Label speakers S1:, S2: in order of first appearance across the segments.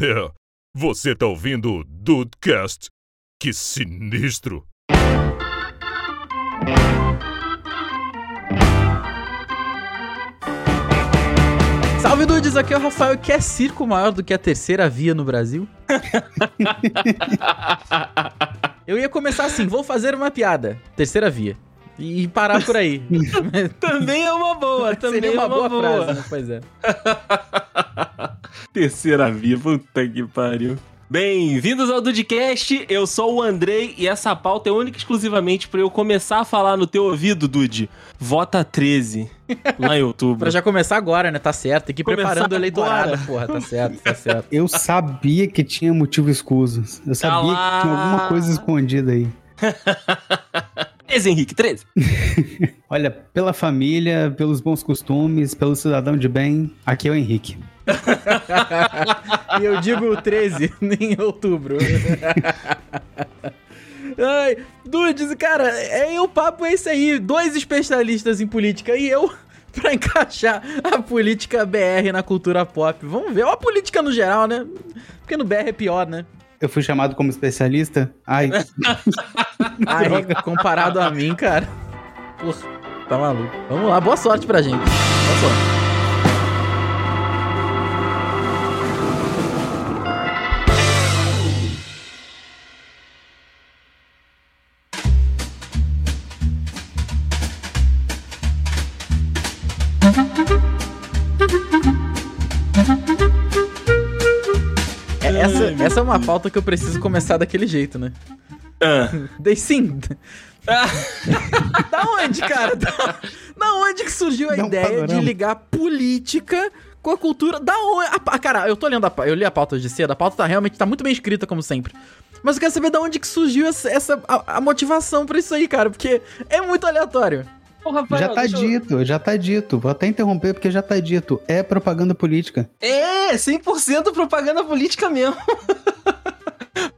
S1: É, você tá ouvindo o Dudecast? Que sinistro!
S2: Salve Dudes, aqui é o Rafael. Quer circo maior do que a terceira via no Brasil? Eu ia começar assim, vou fazer uma piada. Terceira via. E parar por aí.
S3: Também é uma boa, também
S2: Seria uma,
S3: é
S2: boa,
S3: uma boa.
S2: frase, né? Pois é.
S3: Terceira via, puta que pariu. Bem-vindos ao Dudecast, eu sou o Andrei e essa pauta é única e exclusivamente pra eu começar a falar no teu ouvido, Dude. Vota 13, lá em outubro.
S2: Pra já começar agora, né? Tá certo. Tem que ir
S3: Começar
S2: preparando o eleitorado.
S3: agora.
S2: Porra, tá certo, tá certo.
S4: Eu sabia que tinha motivo escuso. Eu sabia
S3: lá.
S4: que tinha alguma coisa escondida aí.
S3: 13, Henrique, 13.
S4: Olha, pela família, pelos bons costumes, pelo cidadão de bem, aqui é o Henrique.
S2: E eu digo 13 em outubro. Ai, Dudes, cara, é, o papo é esse aí. Dois especialistas em política e eu pra encaixar a política BR na cultura pop. Vamos ver. Ou a política no geral, né? Porque no BR é pior, né?
S4: Eu fui chamado como especialista. Ai,
S2: Ai, comparado a mim, cara. Porra, tá maluco. Vamos lá, boa sorte pra gente. Boa sorte. Uma pauta que eu preciso começar daquele jeito, né?
S3: Ah.
S2: Daí sim. da onde, cara? Da, da onde que surgiu a
S4: um
S2: ideia de
S4: panorama.
S2: ligar política com a cultura? Da onde? A, pa- cara, eu tô lendo a eu li a pauta de cedo, a pauta tá realmente tá muito bem escrita, como sempre. Mas eu quero saber da onde que surgiu essa, essa- a, a motivação pra isso aí, cara, porque é muito aleatório.
S3: Ô, Rafael,
S4: já tá
S3: eu-
S4: dito, já tá dito. Vou até interromper porque já tá dito. É propaganda política.
S3: É, 100% propaganda política mesmo.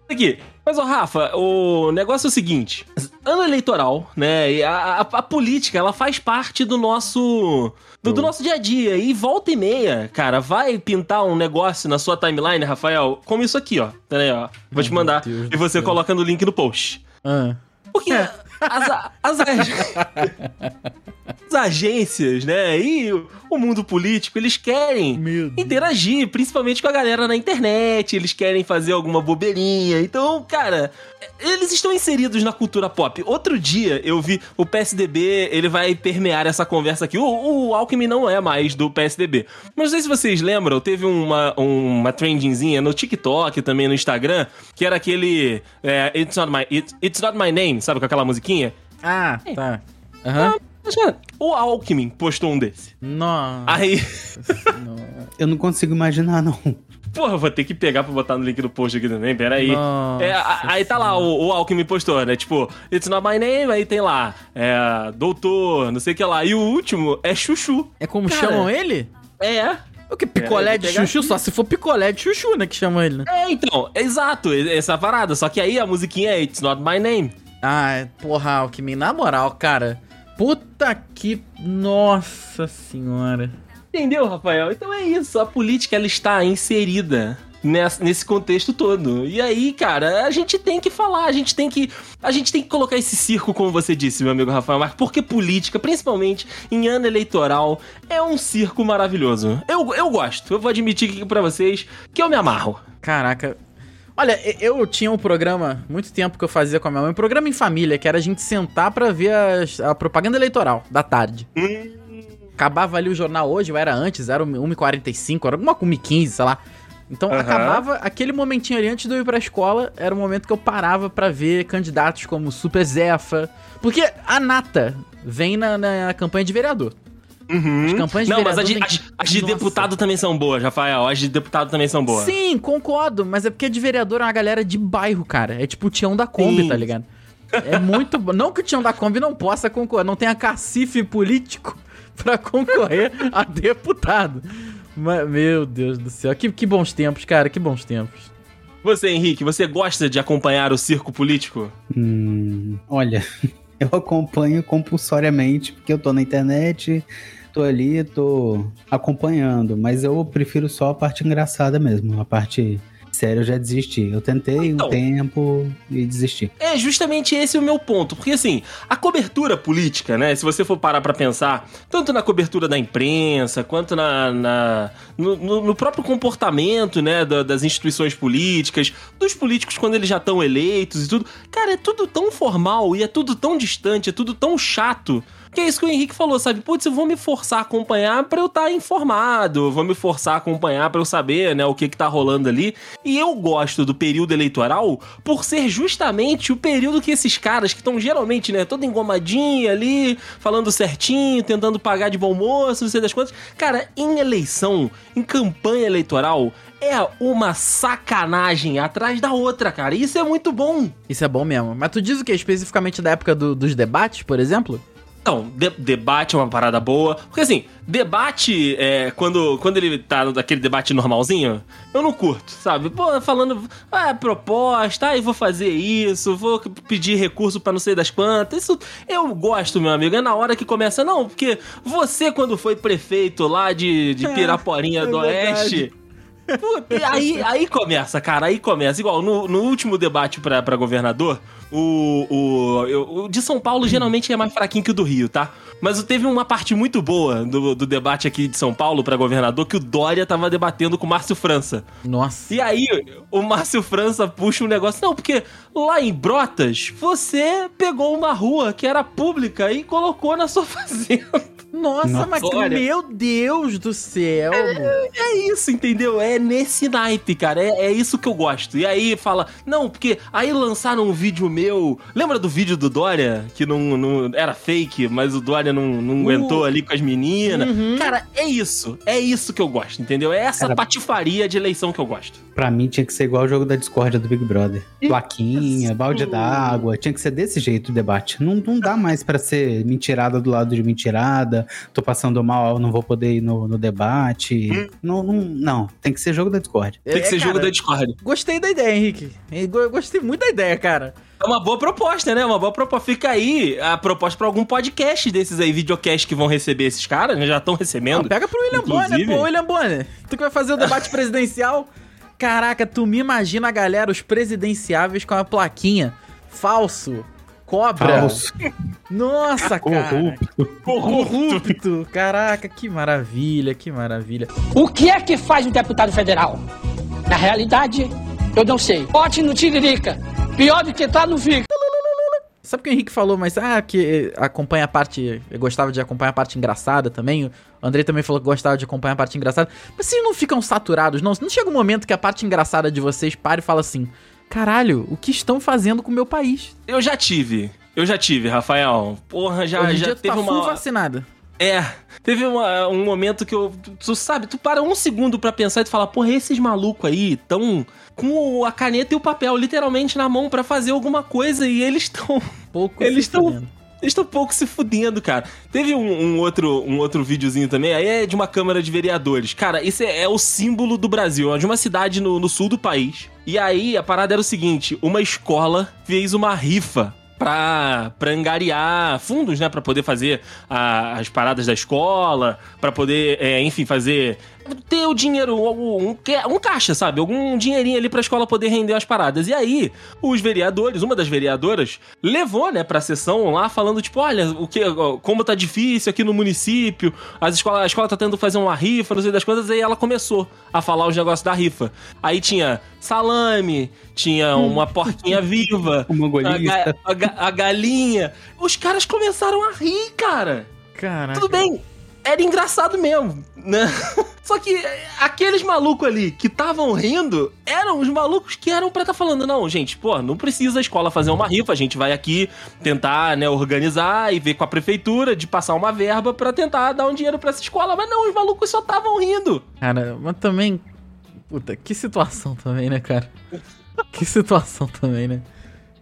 S3: Aqui, mas ô Rafa, o negócio é o seguinte: ano eleitoral, né? E a, a- a política, ela faz parte do nosso. Do, do nosso dia a dia. E volta e meia, cara, vai pintar um negócio na sua timeline, Rafael, como isso aqui, ó. Pera aí, ó. Vou te mandar.
S2: Deus
S3: E você
S2: céu.
S3: coloca no link no post.
S2: Ah.
S3: Porque as, a- as, ag- as agências, né, e o, mundo político, eles querem interagir, principalmente com a galera na internet, eles querem fazer alguma bobeirinha. Então, cara, eles estão inseridos na cultura pop. Outro dia eu vi o PSDB, ele vai permear essa conversa aqui. O, o Alckmin não é mais do PSDB. Mas não sei se vocês lembram, teve uma, uma trendingzinha no TikTok, também no Instagram, que era aquele é, It's, not my, It's, It's Not My Name, sabe, com aquela musiquinha?
S2: Ah, tá. Aham.
S3: Mas, O Alckmin postou um desse.
S2: Nossa.
S3: Aí,
S2: Nossa.
S4: Eu não consigo imaginar, não.
S3: porra, eu vou ter que pegar pra botar no link do post aqui também, peraí. É, aí tá lá o, o Alckmin postou, né? Tipo, It's not my name, aí tem lá, é, doutor, não sei o que lá. E o último é chuchu.
S2: É como
S3: Cara.
S2: chamam ele?
S3: É.
S2: O que? Picolé
S3: É,
S2: de chuchu? Só se for picolé de chuchu, né? Que chamam ele, né?
S3: É, então, exato, essa parada. Só que aí a musiquinha é It's not my name.
S2: Ah, porra, Alckmin, na moral, cara. Puta que. Nossa senhora.
S3: Entendeu, Rafael? Então é isso, a política ela está inserida nessa- nesse contexto todo. E aí, cara, a gente tem que falar, a gente tem que a gente tem que colocar esse circo como você disse, meu amigo Rafael Marques, porque política, principalmente em ano eleitoral, é um circo maravilhoso. Eu, eu gosto. Eu vou admitir aqui pra vocês que eu me amarro.
S2: Caraca. Olha, eu tinha um programa, muito tempo que eu fazia com a minha mãe, um programa em família, que era a gente sentar pra ver as- a, propaganda eleitoral da tarde. Acabava ali o jornal hoje, ou era antes, era 1h45, era alguma 1h15, sei lá. Então
S3: Aham.
S2: acabava aquele momentinho ali antes de eu ir pra escola, era o momento que eu parava pra ver candidatos como Super Zefa. Porque a nata vem na, na campanha de vereador. As campanhas de
S3: Não, mas
S2: vereador
S3: as de, as- as de
S2: Nossa.
S3: deputado também são boas, Rafael. As de deputado também são boas.
S2: Sim, concordo, mas é porque de vereador é uma galera de bairro, cara. É tipo o Tião da Kombi,
S3: Sim.
S2: tá ligado? É muito. bo- não que o Tião da Kombi não possa concorrer, não tenha cacife político pra concorrer a deputado. Mas, meu Deus do céu, que, que bons tempos, cara, que bons tempos.
S3: Você, Henrique, você gosta de acompanhar o circo político?
S4: Hum, olha, eu acompanho compulsoriamente, porque eu tô na internet, tô ali, tô acompanhando, mas eu prefiro só a parte engraçada mesmo, a parte séria eu já desisti. Eu tentei
S3: Então.
S4: um tempo e desisti.
S3: É justamente esse o meu ponto, porque assim, a cobertura política, né, se você for parar pra pensar, tanto na cobertura da imprensa, quanto na, na- no, no- no próprio comportamento, né, da- das instituições políticas, dos políticos quando eles já estão eleitos e tudo, cara, é tudo tão formal e é tudo tão distante, é tudo tão chato. Que é isso que o Henrique falou, sabe? Putz, eu vou me forçar a acompanhar pra eu estar informado, vou me forçar a acompanhar pra eu saber, né, o que que tá rolando ali. E eu gosto do período eleitoral por ser justamente o período que esses caras que estão geralmente, né, todo engomadinho ali, falando certinho, tentando pagar de bom moço, não sei das quantas. Cara, em eleição, em campanha eleitoral, é uma sacanagem atrás da outra, cara. Isso é muito bom.
S2: Isso é bom mesmo. Mas tu diz o que? Especificamente da época do- dos debates, por exemplo?
S3: Então, de- debate é uma parada boa. Porque assim, debate, é, quando, quando ele tá naquele debate normalzinho, eu não curto, sabe? Pô, falando, ah, proposta, aí vou fazer isso, vou pedir recurso pra não sei das quantas. Isso eu gosto, meu amigo. É na hora que começa, não, porque você, quando foi prefeito lá de, de
S2: É,
S3: Piraporinha
S2: é
S3: do Oeste. Puta, aí, aí começa, cara, aí começa. Igual, no, no último debate pra, pra governador, o, o, eu- o de São Paulo geralmente é mais fraquinho que o do Rio, tá? Mas teve uma parte muito boa do, do debate aqui de São Paulo pra governador que o Dória tava debatendo com o Márcio França.
S2: Nossa.
S3: E aí, o Márcio França puxa um negócio. Não, porque lá em Brotas, você pegou uma rua que era pública e colocou na sua fazenda.
S2: Nossa,
S4: Nossa.
S2: mas que-
S3: Olha.
S2: meu Deus do céu.
S3: É isso, entendeu? É nesse naipe, cara. É, é isso que eu gosto. E aí fala, não, porque aí lançaram um vídeo meu. Lembra do vídeo do Dória? Que não, não era fake, mas o Dória não, não
S2: Uh.
S3: aguentou ali com as meninas.
S2: Uhum.
S3: Cara, é isso. É isso que eu gosto, entendeu? É essa
S4: Cara-
S3: patifaria de eleição que eu gosto.
S4: Pra mim tinha que ser igual o jogo da discórdia do Big Brother. Plaquinha, balde d'água, tinha que ser desse jeito o debate. Não, não dá mais pra ser mentirada do lado de mentirada, tô passando mal, não vou poder ir no, no debate. Não, não, não, tem que ser jogo da discórdia.
S3: Tem que
S2: É,
S3: ser jogo
S2: cara,
S3: da Discord.
S2: Gostei da ideia, Henrique. Eu Gostei muito da ideia, cara.
S3: É uma boa proposta, né? Uma boa proposta. Fica aí a proposta pra algum podcast desses aí, videocast que vão receber esses caras, né? Já estão recebendo.
S2: Não, pega pro William
S3: Inclusive-
S2: Bonner, pô, William Bonner. Tu que vai fazer o debate presidencial. Caraca, tu me imagina a galera, os presidenciáveis com a plaquinha. Falso. Cobra.
S4: Falso,
S2: Nossa, cara.
S4: corrupto.
S2: Corrupto. Caraca, que maravilha, que maravilha.
S5: O que é que faz um deputado federal? Na realidade, eu não sei. Bote no Tiririca. Pior do que tá, não fica.
S2: Sabe o que o Henrique falou, mas ah, que acompanha a parte. Eu gostava de acompanhar a parte engraçada também. O Andrei também falou que gostava de acompanhar a parte engraçada. Mas vocês não ficam saturados, não? Não chega um momento que a parte engraçada de vocês para e fala assim: caralho, o que estão fazendo com o meu país?
S3: Eu já tive. Eu já tive, Rafael. Porra, já,
S2: Hoje
S3: já
S2: dia tu
S3: teve
S2: tá
S3: uma.
S2: vacinada.
S3: É, teve uma- um momento que eu. Tu sabe, tu para um segundo pra pensar e tu fala, porra, esses malucos aí tão com a caneta e o papel literalmente na mão pra fazer alguma coisa e eles estão.
S2: Pouco
S3: Eles
S2: se
S3: tão-
S2: fudendo.
S3: Eles estão pouco se fudendo, cara. Teve um, um outro, um outro videozinho também, aí é de uma Câmara de Vereadores. Cara, esse é, é o símbolo do Brasil, é de uma cidade no, no sul do país. E aí a parada era o seguinte: uma escola fez uma rifa. Pra, pra angariar fundos, né? Pra poder fazer a- as paradas da escola, pra poder, é, enfim, fazer. Ter o dinheiro, um, um, um caixa, sabe? Algum dinheirinho ali pra escola poder render as paradas. E aí, os vereadores, uma das vereadoras, levou, né, pra sessão lá, falando, tipo, olha, o que, como tá difícil aqui no município, as escola, a escola tá tentando fazer uma rifa, não sei das coisas, aí ela começou a falar os negócios da rifa. Aí tinha salame, tinha uma porquinha viva, a, ga- a ga- a galinha. Os caras começaram a rir, cara.
S2: Caraca.
S3: Tudo bem, era engraçado mesmo, né? Só que é, aqueles malucos ali que estavam rindo eram os malucos que eram pra estar falando, não, gente, pô, não precisa a escola fazer uma rifa, a gente vai aqui tentar, né, organizar e ver com a prefeitura de passar uma verba pra tentar dar um dinheiro pra essa escola. Mas não, os malucos só estavam rindo.
S2: Cara, mas também. Puta, que situação também, né, cara? Que situação também, né?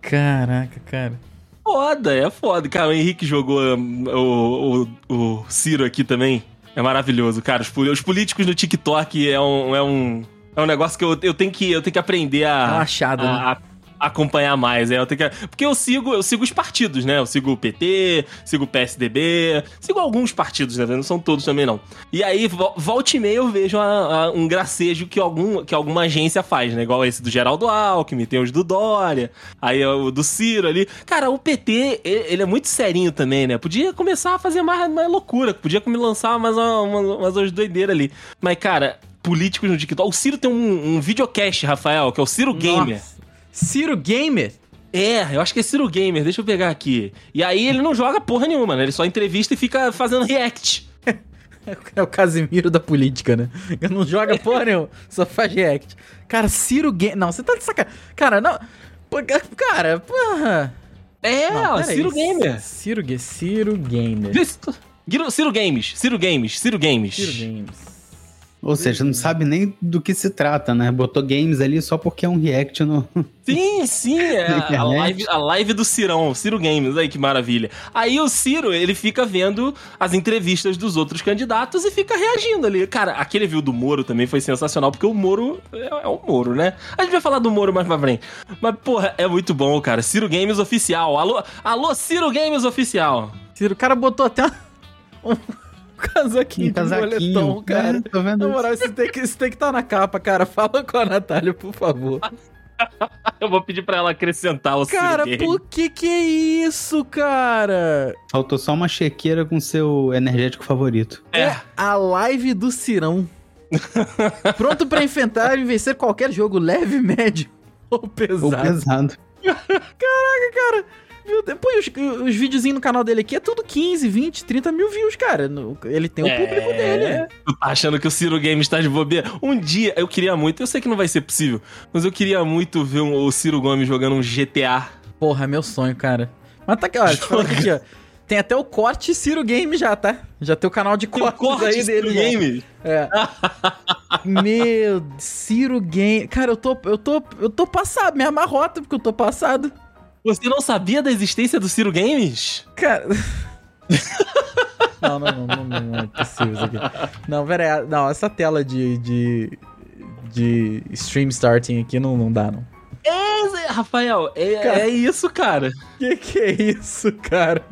S2: Caraca, cara.
S3: Foda, é foda. Cara, o Henrique jogou o, o, o Ciro aqui também. É maravilhoso, cara. Os, os políticos no TikTok é um, é um, é um negócio que eu, eu, tenho que eu tenho que aprender
S2: É
S3: a.
S2: achada, né?
S3: a, a- acompanhar mais. É, eu tenho que... Porque eu sigo, eu sigo os partidos, né? Eu sigo o PT, sigo o PSDB, sigo alguns partidos, né? Não são todos também, não. E aí, volta e meia, eu vejo a, a, um gracejo que, algum, que alguma agência faz, né? Igual esse do Geraldo Alckmin, tem os do Dória, aí o do Ciro ali. Cara, o PT, ele é muito serinho também, né? Podia começar a fazer mais, mais loucura, podia me lançar mais uma, uma, umas, umas doideiras ali. Mas, cara, políticos no TikTok. O Ciro tem um, um videocast, Rafael, que é o Ciro Gamer. Nossa.
S2: Ciro Gamer?
S3: É, eu acho que é Ciro Gamer, deixa eu pegar aqui. E aí ele não joga porra nenhuma, né? Ele só entrevista e fica fazendo react.
S2: É o Casimiro da política, né? Ele não joga porra nenhuma, só faz react. Cara, Ciro Gamer. Não, você tá de sacanagem. Cara, não. Cara, porra.
S3: É, não, Ciro aí. Gamer.
S2: Ciro, Ciro Gamer.
S3: Ciro Games, Ciro Games, Ciro Games. Ciro Games.
S4: Ou seja, não sabe nem do que se trata, né? Botou games ali só porque é um react no.
S3: Sim, sim, é a, live, a live do Cirão, Ciro Games, aí que maravilha. Aí o Ciro, ele fica vendo as entrevistas dos outros candidatos e fica reagindo ali. Cara, aquele viu do Moro também foi sensacional, porque o Moro é, é o Moro, né? A gente vai falar do Moro mais pra frente. Mas, porra, é muito bom, cara. Ciro Games Oficial. Alô, alô Ciro Games Oficial.
S2: Ciro, o cara botou até casaquinho, um casaquinho de moletom, cara. É, tô vendo Na moral, isso tem, que, isso tem que estar tá na capa, cara. Fala com a Natália, por favor.
S3: Eu vou pedir pra ela acrescentar o
S2: Cara, por que que é isso, cara?
S4: Faltou só uma chequeira com seu energético favorito.
S2: É, é a live do Cirão. Pronto para enfrentar e vencer qualquer jogo leve, médio ou pesado. Ou pesado. Caraca, cara. Viu? Depois, os, os videozinhos no canal dele aqui é tudo 15, 20, 30 mil views, cara. Ele tem o é... público dele.
S3: Tu tá achando que o Ciro Games tá de bobeira? Um dia, eu queria muito, eu sei que não vai ser possível, mas eu queria muito ver o Ciro Gomes jogando um GTA.
S2: Porra, é meu sonho, cara. Mas tá aqui, ó. aqui, ó. Tem até o corte Ciro Game já, tá? Já tem o canal de cortes corte aí dele. Ciro Game? É. Meu, Ciro Game. Cara, eu tô, eu tô, eu tô passado, me amarrota porque eu tô passado.
S3: Você não sabia da existência do Ciro Games?
S2: Cara. não, não, não, não, não, é possível isso aqui. Não, pera aí. Não, essa tela de, de, de stream starting aqui não, não dá, não.
S3: É, Rafael, é, cara, é isso, cara.
S2: Que que é isso, cara?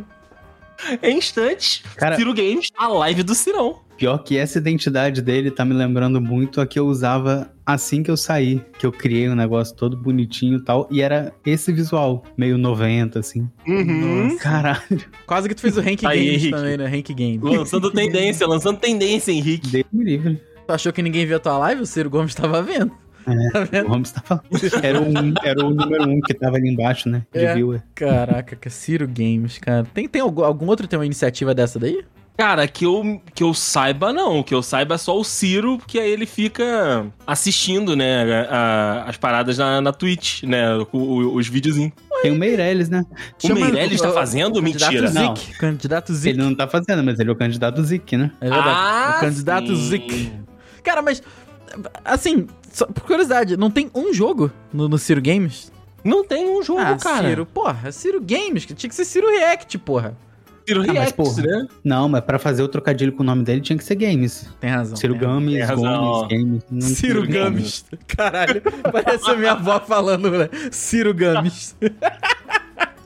S3: É instantes, cara, Ciro Games, a live do Cirão.
S4: Pior que essa identidade dele tá me lembrando muito a que eu usava assim que eu saí, que eu criei um negócio todo bonitinho e tal, e era esse visual, meio 90, assim.
S3: Uhum.
S2: Caralho. Quase que tu fez o Rank Aí, Games Henrique. também, né? Rank Games.
S3: Lançando tendência, lançando tendência, Henrique. Deus me
S2: livre. Tu achou que ninguém viu a tua live? O Ciro Gomes tava vendo.
S4: É, tá o Gomes tava... Era o, era o número um que tava ali embaixo, né?
S2: De é. viewer. Caraca, que Ciro Games, cara. Tem, tem algum, algum outro tem uma iniciativa dessa daí?
S3: Cara, que eu, que eu saiba, não. Que eu saiba é só o Ciro, que aí ele fica assistindo, né, a, a, as paradas na, na Twitch, né, o, os videozinhos.
S4: Tem o Meirelles, né?
S3: O Chama Meirelles tá fazendo? O Mentira.
S2: Não. Candidato Zik.
S4: Ele não tá fazendo, mas ele é o candidato Zik, né?
S2: É verdade. Ah, o candidato sim. Zik. Cara, mas, assim, só, por curiosidade, não tem um jogo no, no Ciro Games?
S3: Não tem um jogo, ah, cara.
S2: Ciro, porra, Ciro Games, que tinha que ser Ciro React, porra.
S4: Ciro ah, mas, né? Não, mas pra fazer o trocadilho com o nome dele tinha que ser Games.
S2: Tem razão.
S4: Ciro Games, tem Gomes,
S2: Games. Não Ciro Games. Caralho, parece a minha avó falando, né? Ciro Games.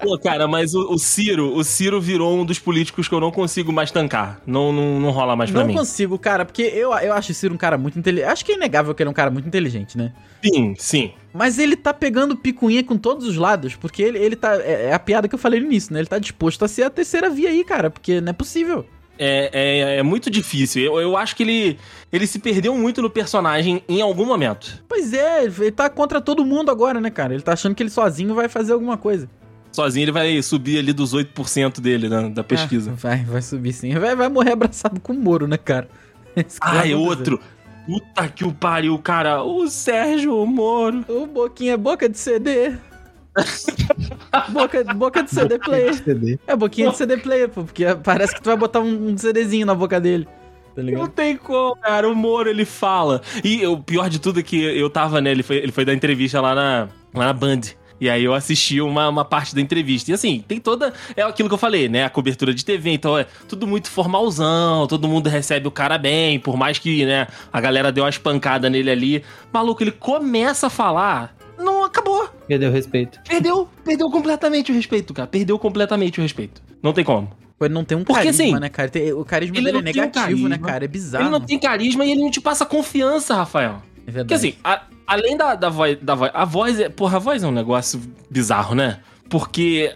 S3: Pô, cara, mas o, o, Ciro, o Ciro virou um dos políticos que eu não consigo mais tancar. Não, não, não rola mais pra
S2: não
S3: mim.
S2: Não consigo, cara, porque eu, eu acho o Ciro um cara muito inteligente. Acho que é inegável que ele é um cara muito inteligente, né?
S3: Sim, sim.
S2: Mas ele tá pegando picuinha com todos os lados, porque ele, ele tá. É, é a piada que eu falei no início, né? Ele tá disposto a ser a terceira via aí, cara, porque não é possível.
S3: É, é, é, muito difícil. Eu, eu acho que ele, ele se perdeu muito no personagem em algum momento.
S2: Pois é, ele tá contra todo mundo agora, né, cara? Ele tá achando que ele sozinho vai fazer alguma coisa
S3: sozinho, ele vai subir ali dos 8% dele da, da pesquisa.
S2: Ah, vai, vai subir sim. Vai, vai morrer abraçado com o Moro, né, cara?
S3: Ah, é outro. Puta que o pariu, cara. O Sérgio Moro.
S2: O Boquinha é boca de CD. boca, boca de CD player. É, boquinha de CD player, pô. Porque parece que tu vai botar um, um CDzinho na boca dele.
S3: Tá não tem como, cara. O Moro, ele fala. E o pior de tudo é que eu tava, né? Ele foi, ele foi dar entrevista lá na, lá na Band. E aí eu assisti uma, uma parte da entrevista. E assim, tem toda. É aquilo que eu falei, né? A cobertura de TV. Então é tudo muito formalzão, todo mundo recebe o cara bem, por mais que, né, a galera deu uma espancada nele ali. Maluco, ele começa a falar. Não acabou.
S4: Perdeu o respeito.
S3: Perdeu, perdeu completamente o respeito, cara. Perdeu completamente o respeito. Não tem como.
S2: Ele não tem um
S3: Porque,
S2: carisma,
S3: assim,
S2: né, cara? O carisma
S3: ele
S2: dele é
S3: tem um
S2: negativo, né, cara? É bizarro.
S3: Ele não tem carisma e ele não te passa confiança, Rafael.
S2: É verdade.
S3: Porque assim, a- além da, da, voz, da voz. A voz é. Porra, a voz é um negócio bizarro, né? Porque.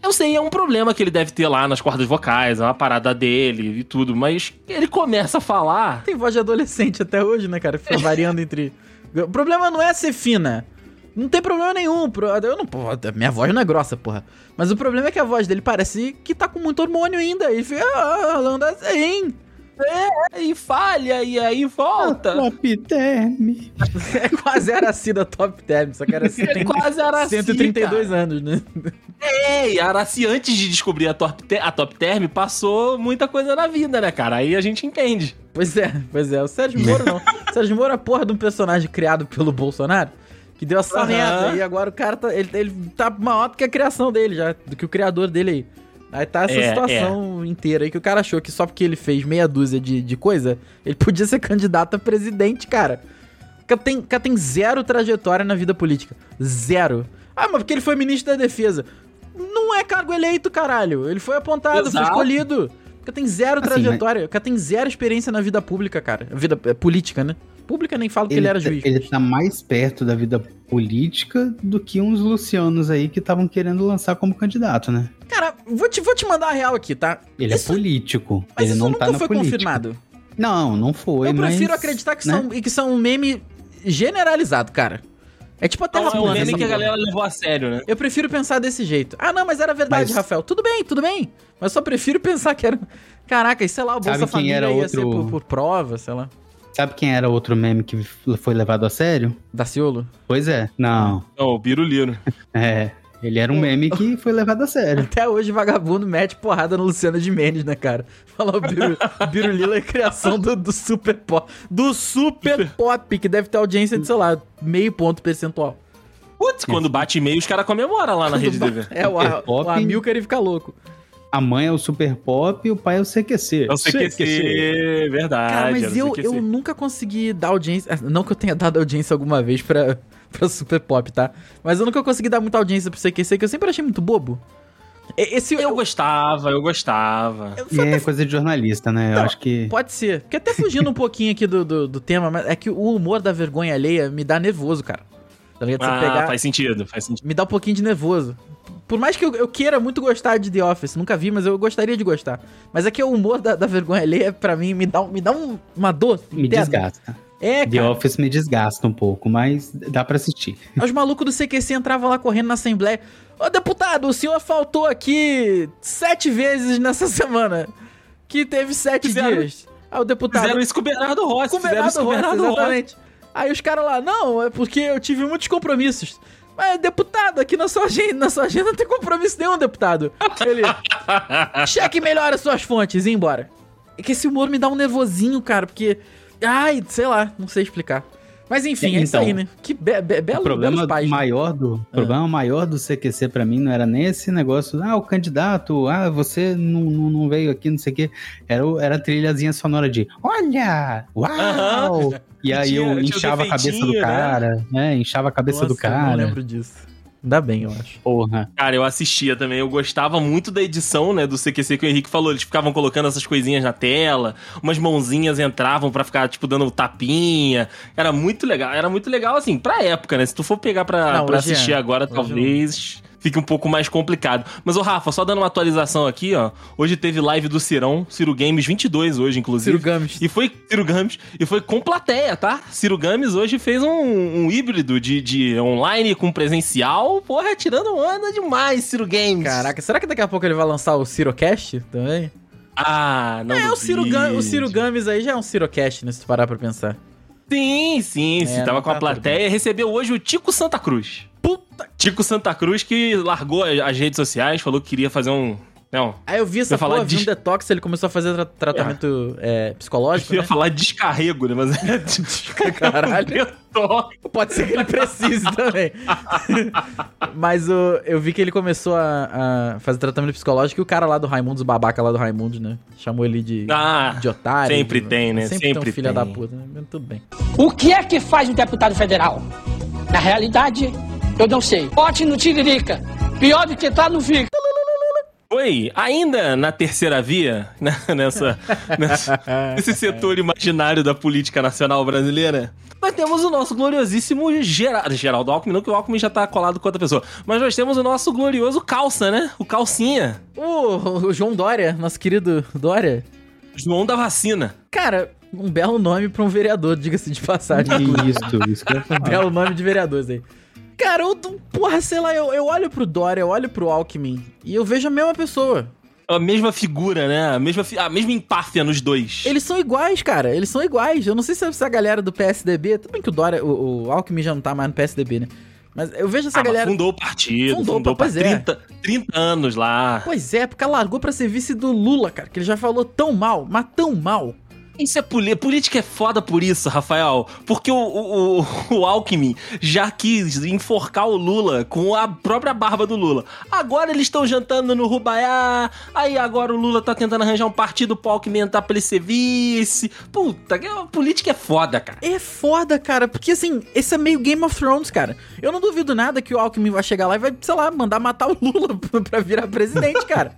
S3: Eu sei, é um problema que ele deve ter lá nas cordas vocais, é uma parada dele e tudo, mas ele começa a falar.
S2: Tem voz de adolescente até hoje, né, cara? Fica variando entre. O problema não é ser fina. Não tem problema nenhum. Eu não. Porra, minha voz não é grossa, porra. Mas o problema é que a voz dele parece que tá com muito hormônio ainda. E fica ah, falando assim.
S3: E falha, e aí volta.
S4: Top term.
S2: É quase era assim da Top Term, só que era assim,
S3: É quase Araci,
S2: 132 anos, né?
S3: É, e a Araci, antes de descobrir a top, Te- a top Term, passou muita coisa na vida, né, cara? Aí a gente entende.
S2: Pois é, pois é. O Sérgio Moro não. O Sérgio Moro é a porra de um personagem criado pelo Bolsonaro. Que deu essa merda. E agora o cara tá. Ele, ele tá maior do que a criação dele já. Do que o criador dele aí. Aí tá essa
S3: É,
S2: situação inteira aí que o cara achou que só porque ele fez meia dúzia de, de coisa, ele podia ser candidato a presidente, cara. O cara tem, cara tem zero trajetória na vida política. Zero. Ah, mas porque ele foi ministro da defesa. Não é cargo eleito, caralho. Ele foi apontado, foi
S3: Exato.
S2: escolhido. O cara tem zero
S4: Assim,
S2: trajetória. O cara tem zero experiência na vida pública, cara. Vida é, política, né? Pública nem falo que ele, era
S4: tá-
S2: juiz.
S4: ele tá mais perto da vida política do que uns lucianos aí que estavam querendo lançar como candidato, né?
S2: Cara, vou te, vou te mandar a real aqui, tá?
S4: Ele
S2: Isso-
S4: é político.
S2: Mas
S4: ele
S2: isso
S4: não
S2: nunca
S4: tá
S2: foi
S4: política.
S2: confirmado.
S4: Não, não foi.
S2: Eu prefiro
S4: mas,
S2: acreditar que,
S4: né?
S2: são, e que são um meme generalizado, cara. É tipo a Terra
S3: Então, é um
S2: plana.
S3: meme que a galera levou a sério, né?
S2: Eu prefiro pensar desse jeito. Ah, não, mas era verdade,
S4: Mas-
S2: Rafael. Tudo bem, tudo bem. Mas só prefiro pensar que era. Caraca, e sei lá, o Bolsa
S4: Sabe quem
S2: Família
S4: era
S2: ia ser
S4: outro-
S2: por, por prova, sei lá.
S4: Sabe quem era outro meme que foi levado a sério?
S2: Daciolo?
S4: Pois é. Não.
S3: Não, o Biruliro.
S4: É. Ele era um meme que foi levado a sério.
S2: Até hoje, vagabundo mete porrada no Luciano de Mendes, né, cara? Fala o Biru, Birulila é criação do, do Super Pop. Do Super Pop, que deve ter audiência de, sei lá, meio ponto percentual.
S3: Putz, quando bate e-mail, os caras comemoram lá na Rede TV.
S2: É, o, a,
S4: Pop.
S2: o Amilcar ele fica louco.
S4: A mãe é o Super Pop e o pai é o CQC.
S3: É o CQC, verdade.
S2: Cara, mas eu,
S3: CQC.
S2: eu nunca consegui dar audiência. Não que eu tenha dado audiência alguma vez pra, pra Super Pop, tá? Mas eu nunca consegui dar muita audiência pro CQC, que eu sempre achei muito bobo. E- Esse
S3: Eu gostava, eu gostava.
S2: eu-
S4: E
S2: foi
S4: é
S2: até
S4: coisa de jornalista, né? Eu
S2: Não,
S4: acho que.
S2: Pode ser. Porque até fugindo um pouquinho aqui do, do, do tema, mas é que o humor da vergonha alheia me dá nervoso, cara. Tá ligado? Você
S3: Ah,
S2: pegar.
S3: faz sentido, faz sentido.
S2: Me dá um pouquinho de nervoso. Por mais que eu, eu queira muito gostar de The Office, nunca vi, mas eu gostaria de gostar. Mas é que o humor da, da vergonha alheia, pra mim, me dá, me dá um- uma dor.
S4: Me
S2: interna.
S4: desgasta.
S2: É,
S4: The
S2: cara.
S4: Office me desgasta um pouco, mas dá pra assistir.
S2: Os malucos do CQC entravam lá correndo na Assembleia. Ô, deputado, o senhor faltou aqui sete vezes nessa semana. Que teve sete
S3: Fizeram-
S2: dias. Aí o deputado.
S3: Fizeram isso com o Bernardo Rossi.
S2: Com o Bernardo Rossi,
S3: Bernardo Rossi.
S2: exatamente. Aí os caras lá, não, é porque eu tive muitos compromissos. Mas, deputado, aqui na sua agenda, na sua agenda não tem compromisso nenhum, deputado. Ele, cheque melhor as suas fontes e ir embora. É que esse humor me dá um nervosinho, cara, porque... Ai, sei lá, não sei explicar. Mas enfim, é, isso
S4: Então,
S2: aí, né? Que be be belo,
S4: o problema
S2: né?
S4: maior do o problema maior do CQC pra mim não era nem esse negócio, ah, o candidato, ah, você não, não, não veio aqui, não sei o quê. Era, era a trilhazinha sonora de olha, uau! E aí eu
S3: o
S4: inchava a cabeça do
S3: né?
S4: cara, né? Inchava a cabeça do
S2: Nossa, eu
S4: cara.
S2: não lembro disso. Ainda bem, eu acho.
S4: Porra.
S3: Cara, eu assistia também. Eu gostava muito da edição, né, do CQC que o Henrique falou. Eles ficavam colocando essas coisinhas na tela, umas mãozinhas entravam pra ficar, tipo, dando tapinha. Era muito legal. Era muito legal, assim, pra época, né? Se tu for pegar pra,
S2: Não,
S3: pra
S2: hoje é.
S3: assistir agora,
S2: Hoje
S3: talvez fique um pouco mais complicado. Mas, ô Rafa, só dando uma atualização aqui, ó. Hoje teve live do Cirão, Ciro Games 22 hoje, inclusive.
S2: Ciro Games.
S3: E foi Ciro Games, e foi com plateia, tá? Ciro Games hoje fez um, um híbrido de, de online com presencial. Porra, tirando onda demais, Ciro Games.
S2: Caraca, será que daqui a pouco ele vai lançar o Cirocast também?
S3: Ah, não
S2: é, o Ciro, o. Ciro Games aí já é um Cirocast, né? Se tu parar pra pensar.
S3: Sim, sim,
S2: É,
S3: sim. Tava com a
S2: tá
S3: plateia. Recebeu hoje o Tico Santa Cruz.
S2: Puta!
S3: Tico Santa Cruz que largou as redes sociais, falou que queria fazer um... Não,
S2: Aí eu vi essa
S3: Eu ia falar
S2: porra, vi um
S3: de-
S2: detox, ele começou a fazer tra- tratamento é, psicológico,
S3: eu ia
S2: né?
S3: falar descarrego, né? Mas é...
S2: Caralho. Pode ser que ele precise também. Mas o, eu vi que ele começou a, a fazer tratamento psicológico e o cara lá do Raimundo, o babaca lá do Raimundo, né? Chamou ele de,
S3: Ah,
S2: de otário.
S3: sempre
S2: de-
S3: tem, né?
S2: Sempre, tem
S3: Sempre
S2: um filho
S3: tem.
S2: da puta, né? Tudo bem.
S5: O que é que faz um deputado federal? Na realidade, eu não sei. Bote no Tiririca. Pior do que tá no Fica.
S3: Oi, ainda na terceira via, né, nessa, nessa- nesse setor imaginário da política nacional brasileira, nós temos o nosso gloriosíssimo Geraldo, Geraldo Alckmin, não que o Alckmin já tá colado com outra pessoa, mas nós temos o nosso glorioso Calça, né? O Calcinha,
S2: O, o João Dória, nosso querido Dória.
S3: João da vacina.
S2: Cara, um belo nome pra um vereador, diga-se de passagem.
S4: Isso, isso que eu ia
S2: Um
S4: falar.
S2: belo nome de vereador, isso aí. Cara, eu, porra, sei lá, eu, eu olho pro Dória, eu olho pro Alckmin e eu vejo a mesma pessoa.
S3: A mesma figura, né? A mesma, a mesma empáfia nos dois.
S2: Eles são iguais, cara. Eles são iguais. Eu não sei se essa galera do PSDB. Tudo bem que o Dória, o, o Alckmin já não tá mais no PSDB, né? Mas eu vejo essa
S3: Ah,
S2: galera.
S3: fundou o partido,
S2: Fundou,
S3: fundou,
S2: pois
S3: para
S2: é.
S3: 30, 30 anos lá.
S2: Pois é, porque ela largou pra ser vice do Lula, cara. Que ele já falou tão mal, mas tão mal.
S3: Isso é poli- política é foda por isso, Rafael. Porque o, o, o, Alckmin já quis enforcar o Lula com a própria barba do Lula. Agora eles estão jantando no Rubaiá. Aí agora o Lula tá tentando arranjar um partido pro Alckmin entrar pra ele ser vice. Puta, política é foda, cara.
S2: É foda, cara, porque assim, esse é meio Game of Thrones, cara. Eu não duvido nada que o Alckmin vai chegar lá e vai, sei lá, mandar matar o Lula pra virar presidente, cara.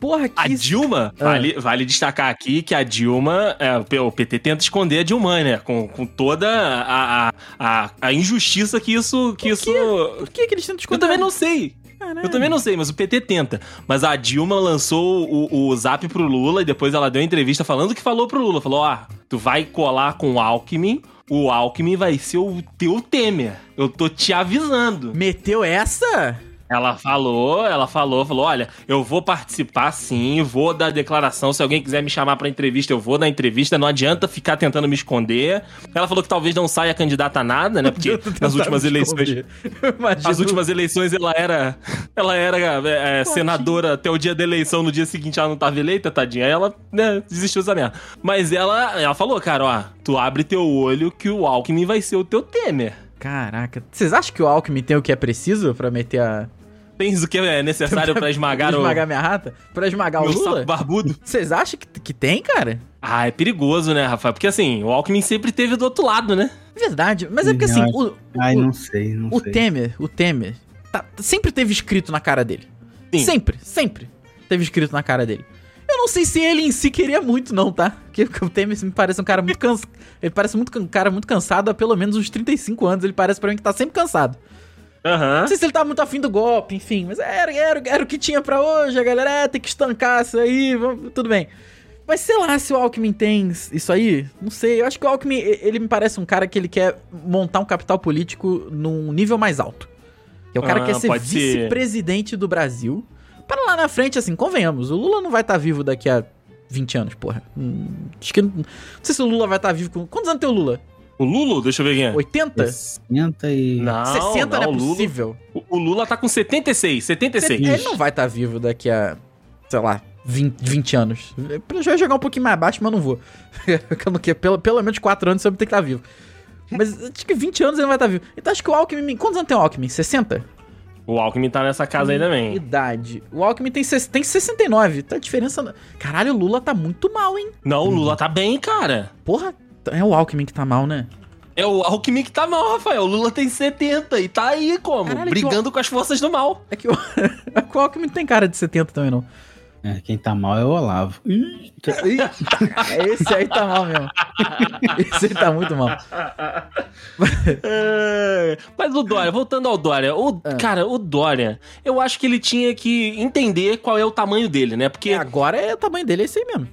S2: Porra, que.
S3: A Dilma,
S2: Ah.
S3: vale, vale destacar aqui que a Dilma, é, o PT tenta esconder a Dilma, né? Com, com toda a, a, a, injustiça que isso. Que isso
S2: Por que, que eles tentam
S3: eu
S2: esconder?
S3: também não sei.
S2: Caralho.
S3: Eu também não sei, mas o PT tenta. Mas a Dilma lançou o, o zap pro Lula e depois ela deu entrevista falando que falou pro Lula. Falou: ó, tu vai colar com o Alckmin, o Alckmin vai ser o teu Temer. Eu tô te avisando.
S2: Meteu essa?
S3: Ela falou, ela falou, falou: olha, eu vou participar sim, vou dar declaração. Se alguém quiser me chamar pra entrevista, eu vou dar entrevista. Não adianta ficar tentando me esconder. Ela falou que talvez não saia candidata a nada, né? Porque nas últimas eleições.
S2: Imagina.
S3: As últimas eleições ela era. Ela era é, é, senadora até o dia da eleição, no dia seguinte ela não tava eleita, tadinha. Aí ela, né, desistiu dessa merda. Mas ela, ela falou, cara, ó, tu abre teu olho que o Alckmin vai ser o teu Temer.
S2: Caraca. Vocês acham que o Alckmin tem o que é preciso pra meter a.
S3: Tens o que é necessário pra esmagar,
S2: pra esmagar
S3: o
S2: minha rata? Pra esmagar o
S3: meu
S2: Lula?
S3: sapo barbudo?
S2: Vocês acham que, que tem, cara?
S3: Ah, é perigoso, né, Rafael? Porque assim, o Alckmin sempre teve do outro lado, né?
S2: Verdade. Mas é porque assim, o,
S4: Ai,
S2: o-
S4: não sei, não
S2: o
S4: sei.
S2: Temer, o Temer, tá- sempre teve escrito na cara dele.
S3: Sim.
S2: Sempre, sempre teve escrito na cara dele. Eu não sei se ele em si queria muito, não, tá? Porque o Temer me parece um cara muito cansado. Ele parece muito, um cara muito cansado há pelo menos uns 35 anos. Ele parece pra mim que tá sempre cansado.
S3: Aham.
S2: Não sei se ele tá muito afim do golpe, enfim. Mas era, era, era o que tinha pra hoje. A galera, é, tem que estancar isso aí, vamos- tudo bem. Mas sei lá se o Alckmin tem isso aí. Não sei. Eu acho que o Alckmin, ele me parece um cara que ele quer montar um capital político num nível mais alto. Que é o cara
S3: Ah,
S2: que quer ser
S3: pode ser.
S2: vice-presidente do Brasil. Para lá na frente, assim, convenhamos. O Lula não vai estar vivo daqui a 20 anos, porra. Hum, acho que. Não não sei se o Lula vai estar vivo com. Quantos anos tem o Lula?
S3: O Lula, deixa eu ver quem é.
S2: 80?
S4: 60 e...
S3: Não,
S2: 60 não,
S3: não,
S2: é
S3: o Lula,
S2: possível.
S3: o- o Lula tá com 76, 76.
S2: Ele não vai estar vivo daqui a, sei lá, 20, 20 anos. Eu já ia jogar um pouquinho mais baixo, mas não vou. Eu não quero- pelo, pelo menos 4 anos você vai ter que estar vivo. Mas acho que 20 anos ele não vai estar vivo. Então acho que o Alckmin. Quantos anos tem o Alckmin? 60?
S3: O Alckmin tá nessa casa aí também.
S2: Idade. O Alckmin tem, tem 69. Tá a diferença. Caralho, o Lula tá muito mal, hein?
S3: Não, o Lula tá bem, cara.
S2: Porra, é o Alckmin que tá mal, né?
S3: É o Alckmin que tá mal, Rafael. O Lula tem 70 e tá aí como?
S2: Caralho,
S3: Brigando com as forças do mal.
S2: É que o, é que o Alckmin não tem cara de 70 também, não.
S4: É, quem tá mal é o Olavo.
S2: Esse aí tá mal mesmo. Esse aí tá muito mal.
S3: É, Mas o Dória, voltando ao Dória, o,
S2: Ah.
S3: cara, o Dória, eu acho que ele tinha que entender qual é o tamanho dele, né? Porque
S2: E agora é o tamanho dele, é esse aí mesmo.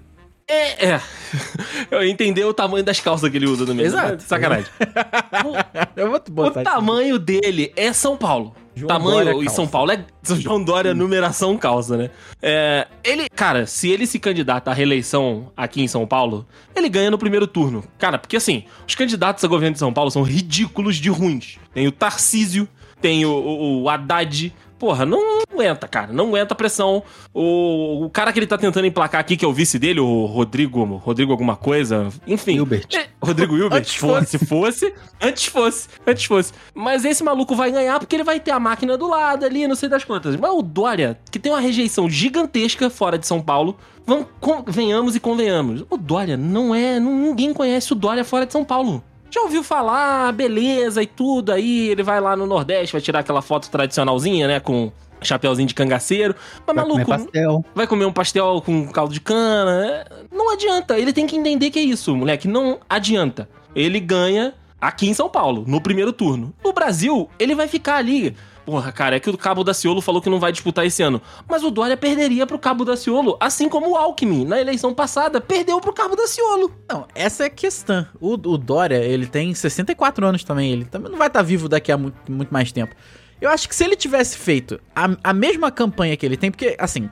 S3: É, é. Eu entender o tamanho das calças que ele usa no meio.
S2: Exato.
S3: Sacanagem.
S2: Botar
S3: o
S2: aqui.
S3: tamanho dele é São Paulo.
S2: João
S3: tamanho
S2: Dória calça.
S3: São Paulo é João Dória numeração calça, né? É, ele, cara, se ele se candidata à reeleição aqui em São Paulo, ele ganha no primeiro turno. Cara, porque assim, os candidatos a governo de São Paulo são ridículos de ruins. Tem o Tarcísio, tem o, o, o Haddad. Porra, não aguenta, cara. Não aguenta a pressão. O, o cara que ele tá tentando emplacar aqui, que é o vice dele, o Rodrigo, Rodrigo alguma coisa. Enfim.
S4: Hilbert.
S3: É, Rodrigo Hilbert,
S2: Antes
S3: fosse, fosse, antes fosse, antes fosse. Mas esse maluco vai ganhar porque ele vai ter a máquina do lado ali, não sei das quantas. Mas o Dória, que tem uma rejeição gigantesca fora de São Paulo, vamos, venhamos e convenhamos. O Dória não é. ninguém conhece o Dória fora de São Paulo. Já ouviu falar, beleza e tudo, aí ele vai lá no Nordeste, vai tirar aquela foto tradicionalzinha, né, com chapeuzinho de cangaceiro. Mas,
S4: Vai comer
S3: maluco,
S4: pastel.
S3: vai comer um pastel com caldo de cana. é, Não adianta. Ele tem que entender que é isso, moleque. Não adianta. Ele ganha aqui em São Paulo, no primeiro turno. No Brasil, ele vai ficar ali. Porra, cara, é que o Cabo Daciolo falou que não vai disputar esse ano. Mas o Dória perderia pro Cabo Daciolo, assim como o Alckmin, na eleição passada, perdeu pro Cabo Daciolo.
S2: Não, essa é a questão. O, o Dória, ele tem 64 anos também. Ele também não vai estar vivo daqui a muito, muito mais tempo. Eu acho que se ele tivesse feito a, a mesma campanha que ele tem, porque, assim,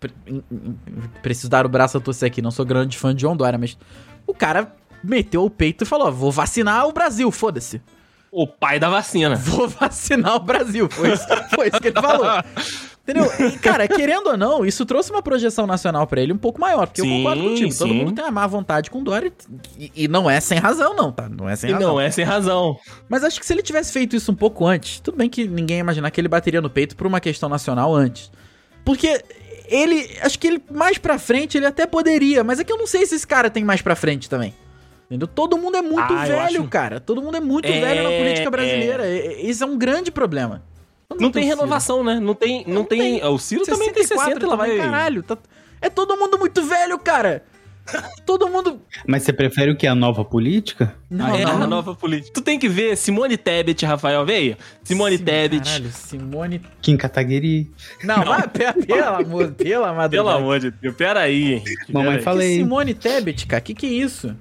S2: pre- preciso dar o braço a torcer aqui, não sou grande fã de João Dória, mas o cara meteu o peito e falou: vou vacinar o Brasil, foda-se.
S3: O pai da vacina.
S2: Vou vacinar o Brasil. Foi isso, foi isso que ele falou. Entendeu? E, cara, querendo ou não, isso trouxe uma projeção nacional pra ele um pouco maior. Porque eu
S3: Sim,
S2: concordo contigo. Todo mundo tem a má vontade com o Dória. E, e não é sem razão, não, tá? Não é sem
S3: E
S2: razão.
S3: não é sem razão.
S2: Mas acho que se ele tivesse feito isso um pouco antes, tudo bem que ninguém ia imaginar que ele bateria no peito por uma questão nacional antes. Porque ele. Acho que ele mais pra frente ele até poderia, mas é que eu não sei se esse cara tem mais pra frente também. Entendeu? Todo mundo é muito
S3: Ah,
S2: velho,
S3: acho-
S2: cara. Todo mundo é muito
S3: É,
S2: velho na política
S3: é.
S2: brasileira. E- e- Isso é um grande problema.
S3: Não tem
S2: Ciro.
S3: renovação, né? Não tem. Não,
S2: Não
S3: tem.
S2: tem.
S3: O Ciro também tem 60 e lá vai.
S2: também, Caralho, tá- é todo mundo muito velho, cara. Todo mundo.
S4: Mas você prefere o que? A nova política?
S2: Não,
S3: é
S2: não,
S3: a
S2: não.
S3: nova política. Tu tem que ver Simone Tebet Rafael Veio. Simone
S2: Sim,
S3: Tebet.
S2: Caralho, Simone.
S4: Kim Kataguiri.
S2: Não, mas pe- pelo amor, pela madrugada.
S3: Pelo amor de Deus, peraí, Henrique.
S4: Mamãe
S3: peraí.
S4: fala-
S2: Que
S4: Falei.
S2: Simone Tebet, cara, que que é isso?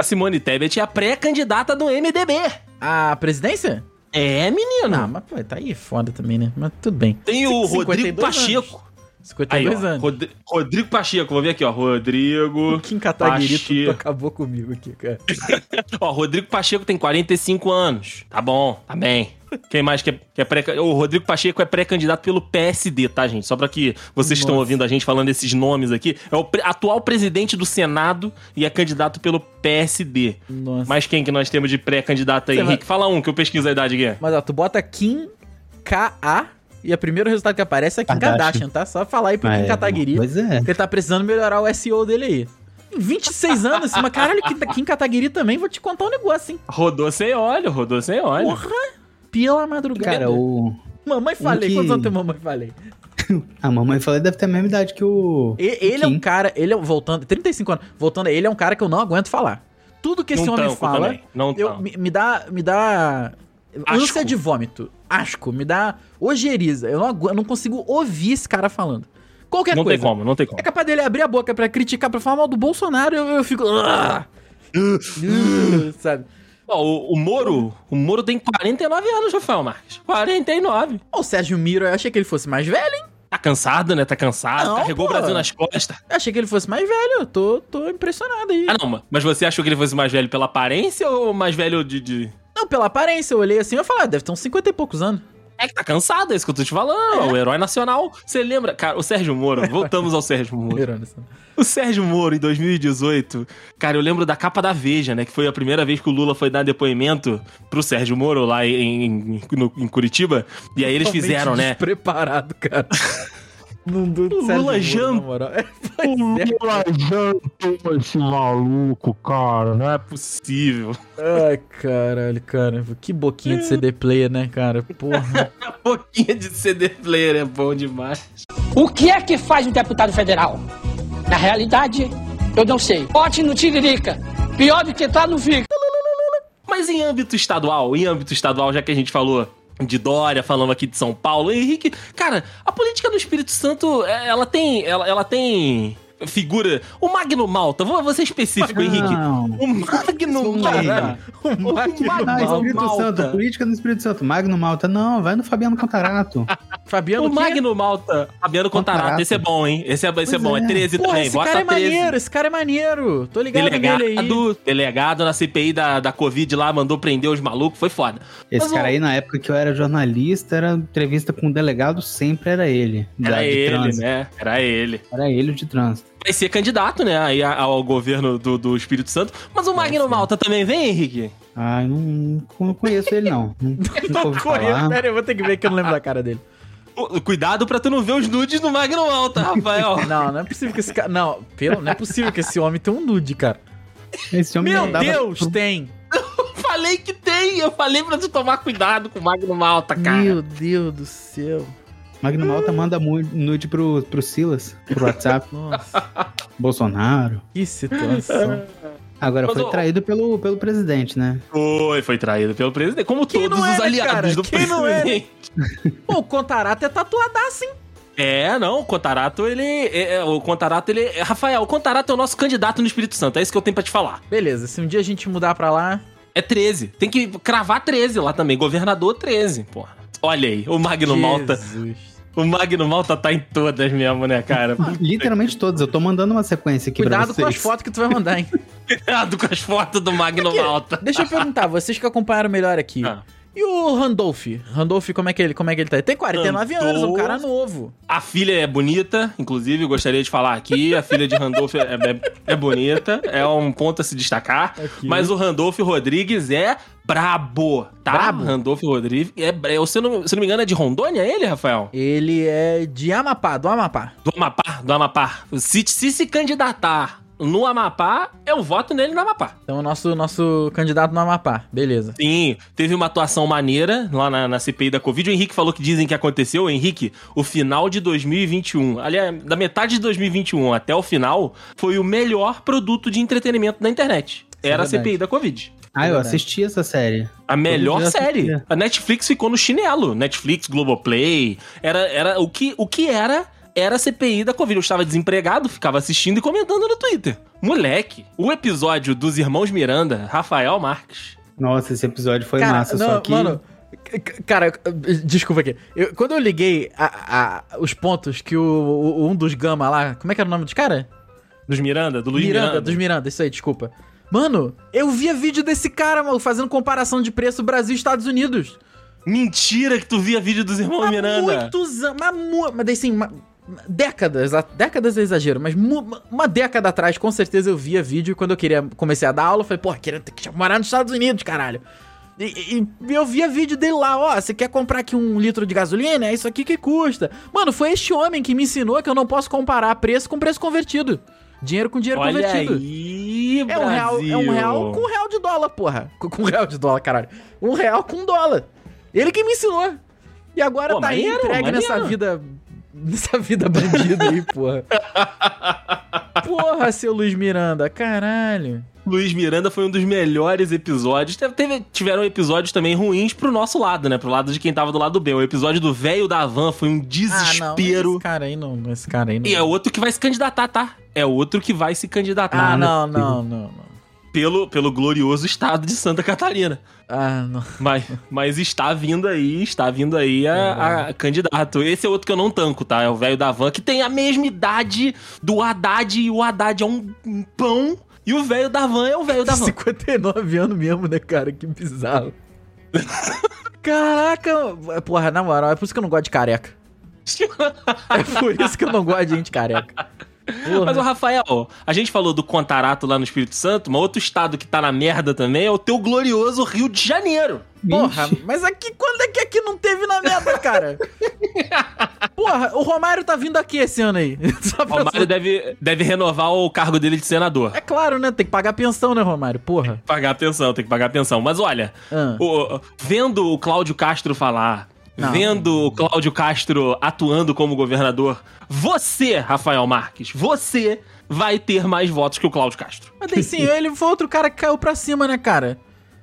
S3: A Simone Tebet é a pré-candidata do MDB.
S2: A presidência?
S3: É, menino.
S2: Não, mas pô, tá aí foda também, né? Mas tudo bem.
S3: Tem o
S2: 52
S3: Rodrigo
S2: anos.
S3: Pacheco. Aí,
S2: 52
S3: ó,
S2: anos.
S3: Rod- Rodrigo Pacheco, vou ver aqui, ó. Rodrigo.
S2: O Kim Kataguiri tu acabou comigo aqui, cara.
S3: Ó, Rodrigo Pacheco tem 45 anos. Tá bom, tá bem. Quem mais que é, que é pré O Rodrigo Pacheco é pré-candidato pelo PSD, tá, gente? Só pra que vocês estão
S2: Nossa.
S3: ouvindo a gente falando esses nomes aqui. É o pre- atual presidente do Senado e é candidato pelo PSD.
S2: Nossa. Mas,
S3: Mas quem que nós temos de pré-candidato aí,
S2: Você vai-
S3: Henrique? Fala um que eu pesquiso a idade aqui.
S2: ó, tu bota Kim K.A. e o primeiro resultado que aparece é Kim
S4: Kardashian.
S2: Kardashian, tá? Só falar aí pro
S4: Ah,
S2: Kim
S4: é,
S2: Kataguiri.
S4: Pois é.
S2: Porque ele tá precisando melhorar o SEO dele aí. 26 anos, mas caralho, Kim, Kim Kataguiri também, vou te contar um negócio, hein?
S3: Rodou sem óleo, rodou sem óleo.
S2: Porra! Pela madrugada.
S4: Cara, o.
S2: Mamãe falei,
S4: que-
S2: quantos anos tem mamãe falei?
S4: A mamãe falou deve ter a mesma idade que o.
S2: E- Ele é um
S4: Kim.
S2: cara, ele é, voltando, 35 anos, voltando, ele é um cara que eu não aguento falar. Tudo que esse
S3: Não
S2: homem
S3: tanco
S2: fala,
S3: também, não
S2: eu, me, me dá, me dá
S3: Asco.
S2: ânsia de vômito, asco, me dá ojeriza. Eu não, agu- eu não consigo ouvir esse cara falando. Qualquer
S3: Não
S2: coisa.
S3: tem como, não tem como.
S2: É capaz dele abrir a boca pra criticar, pra falar mal do Bolsonaro, eu, eu fico... "Ah!" Sabe?
S3: Ó, o, o Moro, o Moro tem 49 anos, Rafael Marques. 49.
S2: Ó, O Sérgio Miro, eu achei que ele fosse mais velho, hein?
S3: Tá cansado, né? Tá cansado.
S2: Não,
S3: carregou
S2: pô.
S3: o Brasil nas costas.
S2: Eu achei que ele fosse mais velho, eu tô, tô impressionado aí.
S3: Ah, não, ma- mas você achou que ele fosse mais velho pela aparência ou mais velho de. de...
S2: Não, pela aparência, eu olhei assim, eu falei, ah, deve ter uns 50 e poucos anos.
S3: É que tá cansado, é isso que eu tô te falando. O herói nacional. Você lembra? Cara, o Sérgio Moro, voltamos ao Sérgio Moro. O Sérgio Moro, em 2018, cara, eu lembro da capa da Veja, né? Que foi a primeira vez que o Lula foi dar depoimento pro Sérgio Moro lá em, em, no- em Curitiba. E aí eles
S2: Totalmente
S3: fizeram, né?
S2: Despreparado, cara. Não
S3: O Lula
S2: moral. É, é.
S6: Lula jantou esse maluco, cara, né?
S3: Possível.
S2: Ai, caralho, cara. Que boquinha de CD player, né, cara? Porra.
S3: A boquinha de CD player é bom demais.
S5: O que é que faz um deputado federal? Na realidade, eu não sei. Bote no Tiririca. Pior do que tá no Fica.
S3: Mas em âmbito estadual, em âmbito estadual, já que a gente falou de Dória, falamos aqui de São Paulo, Henrique, cara, a política do Espírito Santo, é, ela tem, ela, ela tem figura, o Magno Malta, vou, vou ser específico, Henrique.
S4: Não.
S3: O Magno Malta.
S2: O Magno
S3: Magno
S4: Ah, Espírito
S3: Malta.
S4: Santo, política no Espírito Santo. Magno Malta. Não, vai no Fabiano Contarato.
S2: Fabiano
S3: O
S2: quê?
S3: Magno Malta, Fabiano Contarato,
S4: Contarato.
S3: esse é bom, hein? Esse é, esse é bom, é
S4: é.
S3: 13
S2: Porra,
S3: também,
S2: esse
S3: bota
S2: cara é
S3: 13.
S2: maneiro, esse cara é maneiro. Tô ligado nele aí.
S3: Delegado, delegado na CPI da, da Covid lá, mandou prender os malucos, foi foda.
S4: Esse
S3: Mas
S4: cara aí, na época que eu era jornalista, era entrevista com o delegado, sempre era ele. da-
S3: Era
S4: de
S3: ele,
S4: trânsito.
S3: né? Era ele.
S4: Era ele o de trânsito.
S3: Vai ser candidato, né, aí ao governo do, do Espírito Santo. Mas o Magno Malta também vem, Henrique?
S4: Ah, eu não, não conheço ele, não. Não, nunca ouvi falar.
S2: Pera eu vou ter que ver que eu não lembro da cara dele.
S3: Cu- Cuidado pra tu não ver os nudes do Magno Malta, Rafael.
S2: Não, não é possível que esse cara. Não, pelo, não é possível que esse homem tenha um nude, cara.
S4: Esse homem
S2: Meu
S4: não
S2: Deus,
S4: pro-
S2: tem!
S3: falei que tem. Eu falei pra tu tomar cuidado com o Magno Malta, cara.
S2: Meu Deus do céu.
S4: Magno Malta manda nude pro, pro Silas, pro WhatsApp.
S2: Nossa,
S4: Bolsonaro.
S2: que situação.
S4: Agora
S3: Mas,
S4: foi traído pelo, pelo presidente, né?
S3: Foi, foi traído pelo presidente. Como
S2: Quem
S3: todos
S2: não é,
S3: os
S2: né,
S3: aliados
S2: cara?
S3: do
S2: Quem não é, né?
S3: presidente.
S2: Pô, o Contarato é tatuadaço, hein?
S3: É, não, o Contarato, ele. É, é, o Contarato, ele. é- Rafael, o Contarato é o nosso candidato no Espírito Santo. É isso que eu tenho pra te falar.
S2: Beleza, se um dia a gente mudar pra lá.
S3: É 13. Tem que cravar 13 lá também. Governador 13, porra. Olha aí, o Magno Malta. O Magno Malta tá em todas mesmo, né, cara?
S4: Literalmente todos. Eu tô mandando uma sequência aqui pra
S2: Cuidado
S4: vocês.
S2: com as fotos que tu vai mandar, hein?
S3: Cuidado com as fotos do Magno Malta.
S2: Deixa eu perguntar, vocês que acompanharam melhor aqui.
S3: Ah.
S2: E o Randolph? Randolph, como é que ele, como é que ele tá? Ele tem 49 anos, um
S3: Randolph.
S2: cara novo.
S3: A filha é bonita, inclusive, gostaria de falar aqui. A filha de Randolph é, é- é bonita, é um ponto a se destacar.
S2: Aqui.
S3: Mas o Randolph Rodrigues é brabo, tá?
S2: Brabo?
S3: Randolph Rodrigues é. é se, não, se não me engano, é de Rondônia ele, Rafael?
S2: Ele é de Amapá, do Amapá.
S3: Do Amapá, do Amapá. Se se, se candidatar no Amapá, eu voto nele no Amapá.
S2: Então, o nosso, nosso candidato no Amapá. Beleza.
S3: Sim, teve uma atuação maneira lá na, na CPI da Covid. O Henrique falou que dizem que aconteceu. Henrique, o final de 2021, aliás, da metade de 2021 até o final, foi o melhor produto de entretenimento da internet.
S2: Isso é
S3: Era a
S2: verdade.
S3: CPI da Covid.
S4: Ah, eu
S2: Verdade.
S4: assisti essa série.
S3: A melhor série. A Netflix ficou no chinelo. Netflix, Globoplay. Era, era o, que, o que era. Era a CPI da Covid. Eu estava desempregado, ficava assistindo e comentando no Twitter. Moleque, o episódio dos irmãos Miranda, Rafael Marques.
S4: Nossa, esse episódio foi
S2: cara,
S4: massa,
S2: não,
S4: só que...
S2: mano. Cara, desculpa aqui. Eu- quando eu liguei a- a- os pontos que o, o- um dos Gama lá. Como é que era o nome dos cara?
S3: Dos Miranda, do Luiz Miranda.
S2: Dos Miranda, isso aí, desculpa. Mano, eu via vídeo desse cara, mano, fazendo comparação de preço Brasil e Estados Unidos.
S3: Mentira que tu via vídeo dos irmãos
S2: Há
S3: Miranda.
S2: muitos anos. Mas, mu- mas daí sim, ma- décadas. a- Décadas é exagero, mas uma década atrás, com certeza eu via vídeo. Quando eu queria comecei a dar aula, eu falei, pô, queria ter que morar nos Estados Unidos, caralho. E, e- eu via vídeo dele lá, ó, você quer comprar aqui um litro de gasolina? É isso aqui que custa. Mano, foi este homem que me ensinou que eu não posso comparar preço com preço convertido. Dinheiro com dinheiro
S3: Olha
S2: convertido.
S3: aí,
S2: É um, real, é um real com um real de dólar, porra. Com, com um real de dólar, caralho. Um real com um dólar. Ele que me ensinou. E agora
S3: Pô,
S2: tá aí
S3: maneiro,
S2: entregue nessa vida. Nessa vida bandida aí, porra. Porra, seu Luiz Miranda, caralho.
S3: Luiz Miranda foi um dos melhores episódios. Teve- tiveram episódios também ruins pro nosso lado, né? Pro lado de quem tava do lado B. O episódio do velho da van foi um
S2: Ah, não.
S3: desespero.
S2: Esse cara aí não. Esse cara aí não.
S3: e é outro que vai se candidatar, tá? É outro que vai se candidatar
S2: Ah, não, não, não, não.
S3: Pelo, pelo glorioso estado de Santa Catarina.
S2: Ah, não.
S3: Mas, mas está vindo aí, está vindo aí a, a candidato. Esse é outro que eu não tanco, tá? É o velho da van, que tem a mesma idade do Haddad, e o Haddad é um, pão, e o velho da van é o velho da van.
S2: 59 anos mesmo, né, cara? Que bizarro. Caraca, porra, na moral, é por isso que eu não gosto de careca. É por isso que eu não gosto de gente careca. Porra.
S3: Mas, o Rafael, a gente falou do Contarato lá no Espírito Santo, mas outro estado que tá na merda também é o teu glorioso Rio de Janeiro.
S2: Porra, mas aqui, quando é que aqui não teve na merda, cara? Porra, o Romário tá vindo aqui esse ano aí.
S3: O Romário deve, deve renovar o cargo dele de senador.
S2: É claro, né? Tem que pagar pensão, né, Romário? Porra.
S3: Pagar a pensão, tem que pagar a pensão. Mas olha,
S2: Ah.
S3: o- vendo o Cláudio Castro falar,
S2: Não.
S3: vendo o Cláudio Castro atuando como governador, você, Rafael Marques, você vai ter mais votos que o Cláudio Castro.
S2: Mas daí sim, ele foi outro cara que caiu pra cima, né, cara?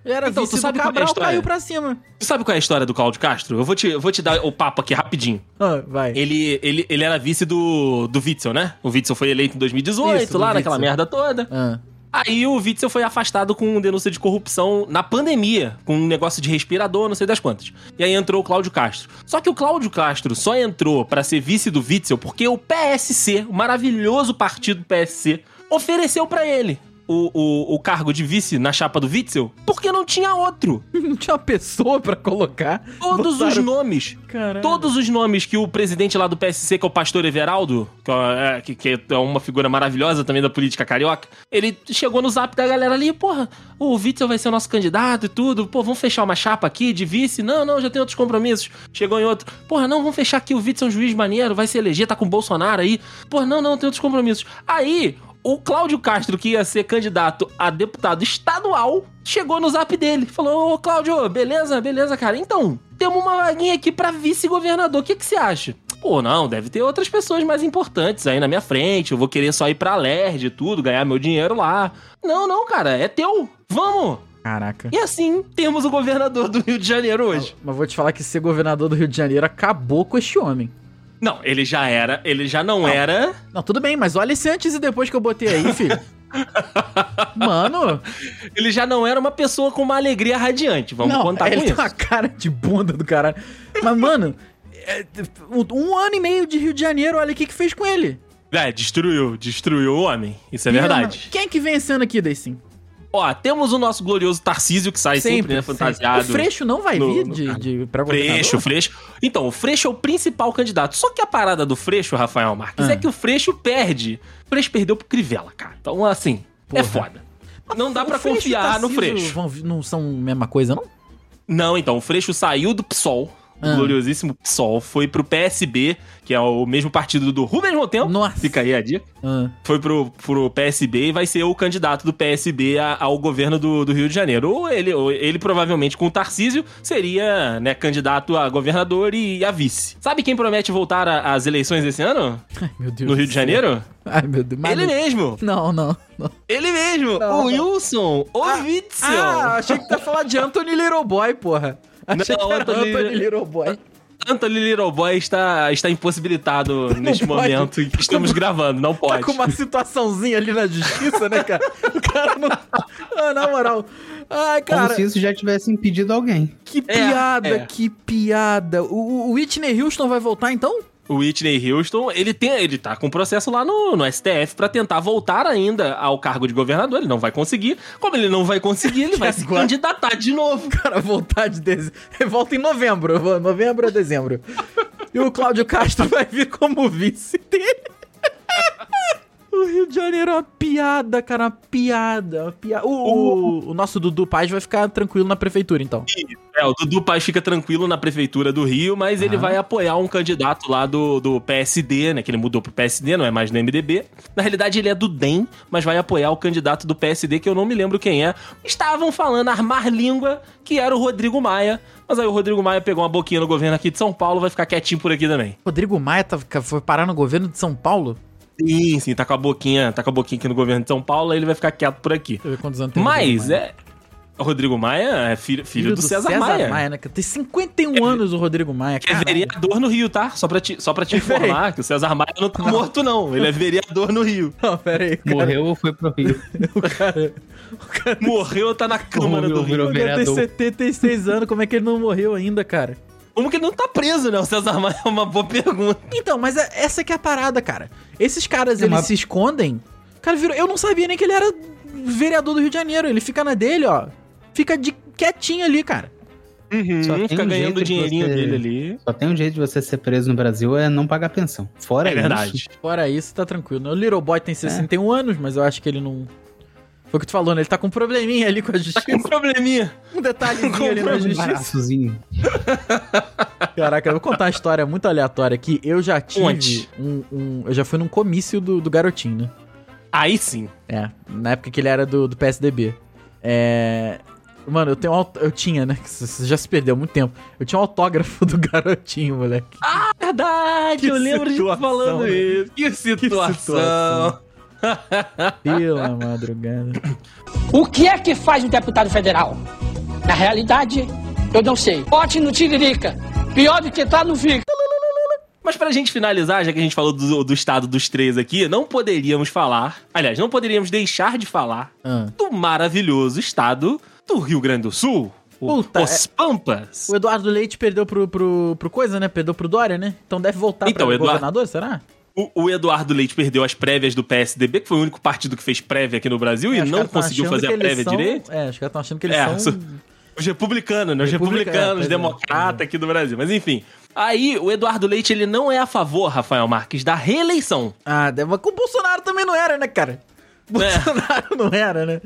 S2: Era
S3: Então, tu
S2: do
S3: sabe qual é a
S2: Cabral, caiu pra cima.
S3: Tu sabe qual é a história do Cláudio Castro? Eu vou te, eu vou te dar o papo aqui rapidinho.
S2: Ah, vai.
S3: Ele, ele, ele era vice do, do Witzel, né? O Witzel foi eleito em 2018,
S2: Isso,
S3: lá naquela merda toda.
S2: Ah.
S3: Aí o Witzel foi afastado com denúncia de corrupção na pandemia, com um negócio de respirador, não sei das quantas. E aí entrou o Cláudio Castro. Só que o Cláudio Castro só entrou pra ser vice do Witzel porque o PSC, o maravilhoso partido PSC, ofereceu pra ele o, o, o cargo de vice na chapa do Witzel porque não tinha outro.
S2: Não tinha uma pessoa pra colocar.
S3: Todos os
S2: Botaram-
S3: nomes
S2: Caralho.
S3: Todos os nomes que o presidente lá do PSC, que é o pastor Everaldo, que é, que- que é uma figura maravilhosa também da política carioca, ele chegou no zap da galera ali, porra, o Witzel vai ser o nosso candidato e tudo, pô, vamos fechar uma chapa aqui de vice? Não, não, já tem outros compromissos. Chegou em outro, porra, não, vamos fechar aqui, o Witzel é um juiz maneiro, vai se eleger, tá com o Bolsonaro aí. Porra, não, não, tem outros compromissos. Aí, o Cláudio Castro, que ia ser candidato a deputado estadual, chegou no zap dele. Falou: Ô Cláudio, beleza, beleza, cara. Então, temos uma vaguinha aqui pra vice-governador. O que, que você acha? Pô, não, deve ter outras pessoas mais importantes aí na minha frente. Eu vou querer só ir pra LERD e tudo, ganhar meu dinheiro lá. Não, não, cara, é teu. Vamos!
S2: Caraca.
S3: E assim, temos o governador do Rio de Janeiro hoje.
S2: Mas vou te falar que ser governador do Rio de Janeiro acabou com este homem.
S3: Não, ele já era, ele já não, era.
S2: Não, tudo bem, mas olha esse antes e depois que eu botei aí, filho. Mano,
S3: Ele já não era uma pessoa com uma alegria radiante. Vamos
S2: não,
S3: contar
S2: ele
S3: com
S2: tem
S3: isso.
S2: uma cara de bunda do caralho. Mas, mano, é, um, ano e meio de Rio de Janeiro, olha o que que fez com ele.
S3: É, destruiu, destruiu o homem. Isso é verdade.
S2: Quem é que vem esse ano aqui, Daysim?
S3: Ó, temos o nosso glorioso Tarcísio, que sai sempre, né, fantasiado.
S2: O Freixo não vai
S3: no-
S2: vir
S3: no
S2: de, de, pra
S3: Freixo? Freixo. Então, o Freixo é o principal candidato. Só que a parada do Freixo, Rafael Marques,
S2: Ah.
S3: é que o Freixo perde. O Freixo perdeu pro Crivella, cara. Então, assim, é
S2: Porra.
S3: foda. Não dá
S2: e
S3: confiar no Freixo.
S2: vão não são a mesma coisa, não?
S3: Não, então, o Freixo saiu do PSOL, do
S2: Ah.
S3: gloriosíssimo PSOL, foi pro PSB, que é o mesmo partido do Rubens Montempo.
S2: Nossa.
S3: Fica aí a dica.
S2: Ah,
S3: Foi pro, pro PSB e vai ser o candidato do PSB a- ao governo do, do Rio de Janeiro. Ou ele, ou ele provavelmente com o Tarcísio seria né, candidato a governador e a vice. Sabe quem promete voltar às eleições esse ano?
S2: ai, meu Deus
S3: No Rio de. Janeiro?
S2: Ai, meu Deus. mas
S3: Ele mesmo!
S2: Não, não, não.
S3: Ele mesmo!
S2: Não,
S3: o
S2: não.
S3: Wilson Ovitzel!
S2: Ah, achei que tu ia falar de Anthony Little Boy, porra. Achei
S3: Não,
S2: que era
S3: Anthony-
S2: Anthony Little Boy.
S3: Anthony Little Boy está, está impossibilitado neste
S2: pode.
S3: momento em que estamos gravando, não
S2: Tá
S3: pode.
S2: com uma situaçãozinha ali na justiça, né, cara? O cara não. Ah, na moral. Ai,
S4: Como
S2: cara,
S4: se isso já tivesse impedido alguém.
S2: que
S3: É,
S2: piada,
S3: é.
S2: que piada. O, o Whitney Houston vai voltar então?
S3: O Whitney Houston, ele tem, ele tá com processo lá no, no STF pra tentar voltar ainda ao cargo de governador. Ele não vai conseguir. Como ele não vai conseguir, ele vai se candidatar de novo.
S2: Cara voltar de dezembro. Volta em novembro. Novembro ou dezembro. E o Cláudio Castro vai vir como vice dele. O Rio de Janeiro é uma piada, cara, uma piada, uma piada. O, o, o nosso Dudu Paz vai ficar tranquilo na prefeitura, então.
S3: É, o Dudu Paz fica tranquilo na prefeitura do Rio, mas ele
S2: Ah.
S3: vai apoiar um candidato lá do, do PSD, né? Que ele mudou pro PSD, não é mais do MDB. Na realidade, ele é do DEM, mas vai apoiar o candidato do PSD, que eu não me lembro quem é. Estavam falando armar língua, que era o Rodrigo Maia. Mas aí o Rodrigo Maia pegou uma boquinha no governo aqui de São Paulo, vai ficar quietinho por aqui também.
S2: Rodrigo Maia tá- foi parar no governo de São Paulo?
S3: Sim, sim, tá com a boquinha, tá com a boquinha aqui no governo de São Paulo, aí ele vai ficar quieto por aqui.
S2: Deixa eu ver quantos anos tem o
S3: Mas
S2: Maia.
S3: é. O Rodrigo Maia é filho, filho, do, César, Maia.
S2: né? cara? Tem 51 anos o Rodrigo Maia,
S3: é
S2: cara.
S3: vereador no Rio, tá? Só pra te, só pra te informar que o César Maia não tá morto, não. Ele é vereador no Rio.
S2: Não, pera aí, cara.
S4: Morreu ou foi pro Rio?
S2: O cara,
S3: Morreu, tá na Câmara do
S4: Virou
S3: Rio.
S2: o cara tem
S4: vereador.
S2: 76 anos, como é que ele não morreu ainda, cara?
S3: Como que ele não tá preso, né? O César Maia é uma boa pergunta.
S2: Então, mas é- essa que é a parada, cara. Esses caras,
S4: É
S2: eles
S4: uma-
S2: se escondem. Cara, virou, eu não sabia nem que ele era vereador do Rio de Janeiro. Ele fica na dele, ó. Fica de quietinho ali, cara.
S4: Só
S3: Uhum,
S4: tem
S3: fica
S4: um
S3: ganhando
S4: jeito
S3: o
S4: de
S3: dinheirinho
S4: você-
S3: dele ali.
S4: Só tem um jeito de você ser preso no Brasil é não pagar pensão. Fora
S3: É verdade.
S4: isso,
S2: Fora isso, tá tranquilo. O Little Boy tem 61 anos, mas eu acho que ele não. Foi o que tu falou, né? Ele tá com um probleminha ali com a
S3: Tá com
S2: justiça.
S3: um probleminha.
S2: Um detalhezinho ali na
S3: com
S4: um
S2: justiça. Caraca, eu vou contar uma história muito aleatória aqui. Eu já tive um, um- Eu já fui num comício do, do garotinho, né?
S3: Aí sim.
S2: É, na época que ele era do, do PSDB. É. Mano, eu tenho um Eu tinha, né? que Isso já se perdeu há muito tempo. Eu tinha um autógrafo do garotinho, moleque.
S3: Verdade,
S2: Que
S3: eu lembro de
S2: situação,
S3: falando
S2: né?
S3: isso. Que situação.
S2: situação. Pela madrugada.
S5: O que é que faz um deputado federal? Na realidade, eu não sei. Bote no Tiririca. Pior do que tá no Fica.
S3: Mas pra gente finalizar, já que a gente falou do, do estado dos três aqui, não poderíamos falar, aliás, não poderíamos deixar de falar
S2: Ah.
S3: do maravilhoso estado do Rio Grande do Sul. O,
S2: Puta,
S3: os Pampas.
S2: O Eduardo Leite perdeu pro, pro, pro coisa, né? Perdeu pro Dória, né? Então deve voltar
S3: Então,
S2: pra
S3: Eduardo-
S2: governador, será?
S3: O, o Eduardo Leite perdeu as prévias do PSDB, que foi o único partido que fez prévia aqui no Brasil
S2: É,
S3: e não conseguiu fazer a prévia
S2: são-
S3: direito.
S2: É, os caras estão achando que eles
S3: É,
S2: são.
S3: Os republicanos, né? Os
S2: Republica-
S3: republicanos,
S2: é, pois
S3: democratas aqui do Brasil. Mas enfim. Aí, o Eduardo Leite, ele não é a favor, Rafael Marques, da reeleição.
S2: Ah, mas com o Bolsonaro também não era, né, cara?
S3: É.
S2: Bolsonaro não era, né?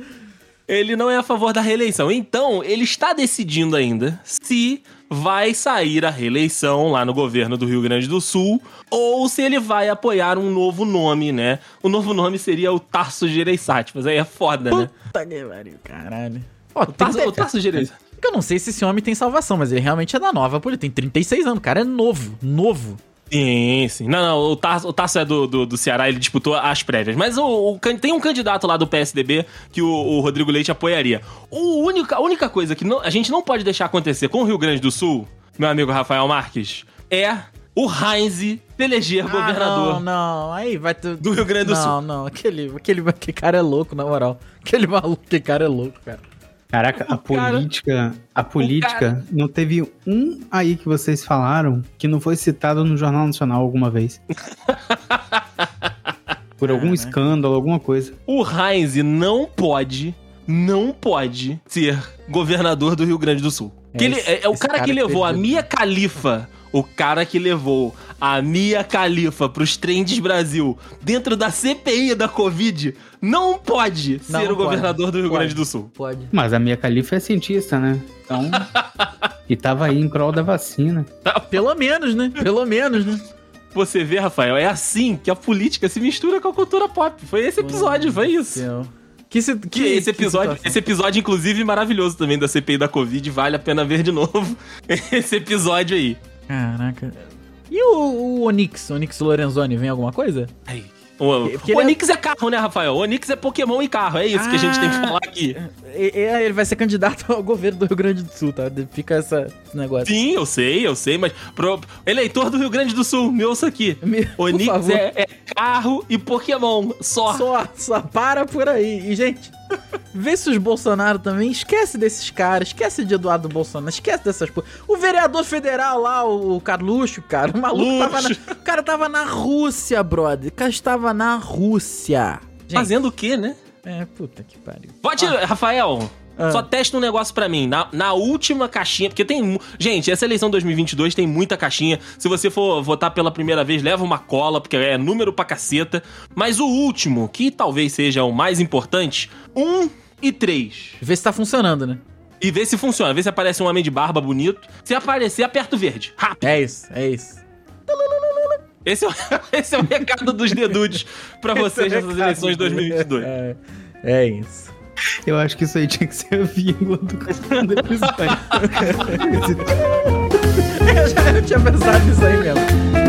S3: ele não é a favor da reeleição. Então, ele está decidindo ainda se vai sair a reeleição lá no governo do Rio Grande do Sul ou se ele vai apoiar um novo nome, né? O novo nome seria o Tarso Gereissati, mas aí é foda, né?
S2: Puta que pariu, caralho. Ó,
S3: O Tarso,
S2: tem-
S3: o Tarso Gereissati.
S2: Eu não sei se esse homem tem salvação, mas ele realmente é da nova política. Tem 36 anos, o cara é novo, novo.
S3: Sim, sim. Não, não, o Tarso, o Tarso é do, do, do Ceará, ele disputou as prévias. Mas o, o tem um candidato lá do PSDB que o, o Rodrigo Leite apoiaria. O único, a única coisa que não- a gente não pode deixar acontecer com o Rio Grande do Sul, meu amigo Rafael Marques, é o Heinz eleger governador.
S2: Ah, não, não, aí vai ter...
S3: Do Rio Grande do
S2: não,
S3: Sul.
S2: Não, não, aquele, aquele, aquele cara é louco, na moral. Aquele maluco, aquele cara é louco, cara.
S4: Caraca, a
S3: cara-
S4: política, a política, não teve um aí que vocês falaram que não foi citado no Jornal Nacional alguma vez. Por algum
S2: Caraca.
S4: escândalo, alguma coisa.
S3: O Heinz não pode, não pode ser governador do Rio Grande do Sul. Que ele,
S2: Esse-
S3: é, é o cara,
S2: cara
S3: que
S2: é
S3: levou a. Mia Khalifa, o cara que levou a Mia Khalifa pros trends Brasil dentro da CPI da Covid, não pode
S2: Não
S3: ser o
S2: pode.
S3: governador do Rio
S2: Pode.
S3: Grande do Sul.
S2: Pode.
S4: Mas a minha califa é cientista, né? Então. e tava aí em prol da vacina.
S2: Pelo menos, né? Pelo menos, né?
S3: Você vê, Rafael, é assim que a política se mistura com a cultura pop. Foi esse episódio, foi isso.
S2: Céu. Que, se-
S3: Que, esse episódio,
S2: situação.
S3: esse episódio, inclusive, maravilhoso também da CPI da Covid, vale a pena ver de novo esse episódio aí.
S2: Caraca. E o, o Onix, Onix Lorenzoni, vem alguma coisa?
S3: Ai. O,
S2: Porque
S3: o
S2: é-
S3: Onix é... carro, né, Rafael? O Onix é Pokémon e carro, é isso que a gente tem que
S2: Ah.
S3: falar aqui.
S2: E- e- Ele vai ser candidato ao governo do Rio Grande do Sul, tá? Fica essa, esse negócio.
S3: Sim, eu sei, eu sei, mas pro eleitor do Rio Grande do Sul, me ouça aqui.
S2: Me-
S3: Onix é, é carro e Pokémon, só.
S2: Só, só para por aí. E, gente, vê se os Bolsonaro também. Esquece desses caras, esquece de Eduardo Bolsonaro, esquece dessas coisas. O vereador federal lá, o Carluxo, cara, o maluco tava na,
S3: Luxo.
S2: O cara tava na Rússia, brother. O cara estava na Rússia. Gente,
S3: Fazendo o quê, né?
S2: É, puta que pariu.
S3: Pode, Rafael,
S2: Ah.
S3: só testa um negócio pra mim. Na, na última caixinha, porque tem. Gente, essa eleição 2022 tem muita caixinha. Se você for votar pela primeira vez, leva uma cola, porque é número pra caceta. Mas o último, que talvez seja o mais importante, um e três.
S2: Vê se tá funcionando, né?
S3: E vê se funciona, vê se aparece um homem de barba bonito. Se aparecer, aperta o verde. Rápido.
S2: É isso, é isso.
S3: Esse é o, esse é o recado dos dedudes pra vocês nessas eleições 2022.
S2: É, é isso.
S4: Eu acho que isso aí tinha que ser a vírgula do, do episódio.
S2: Eu, já, eu tinha pensado nisso aí mesmo.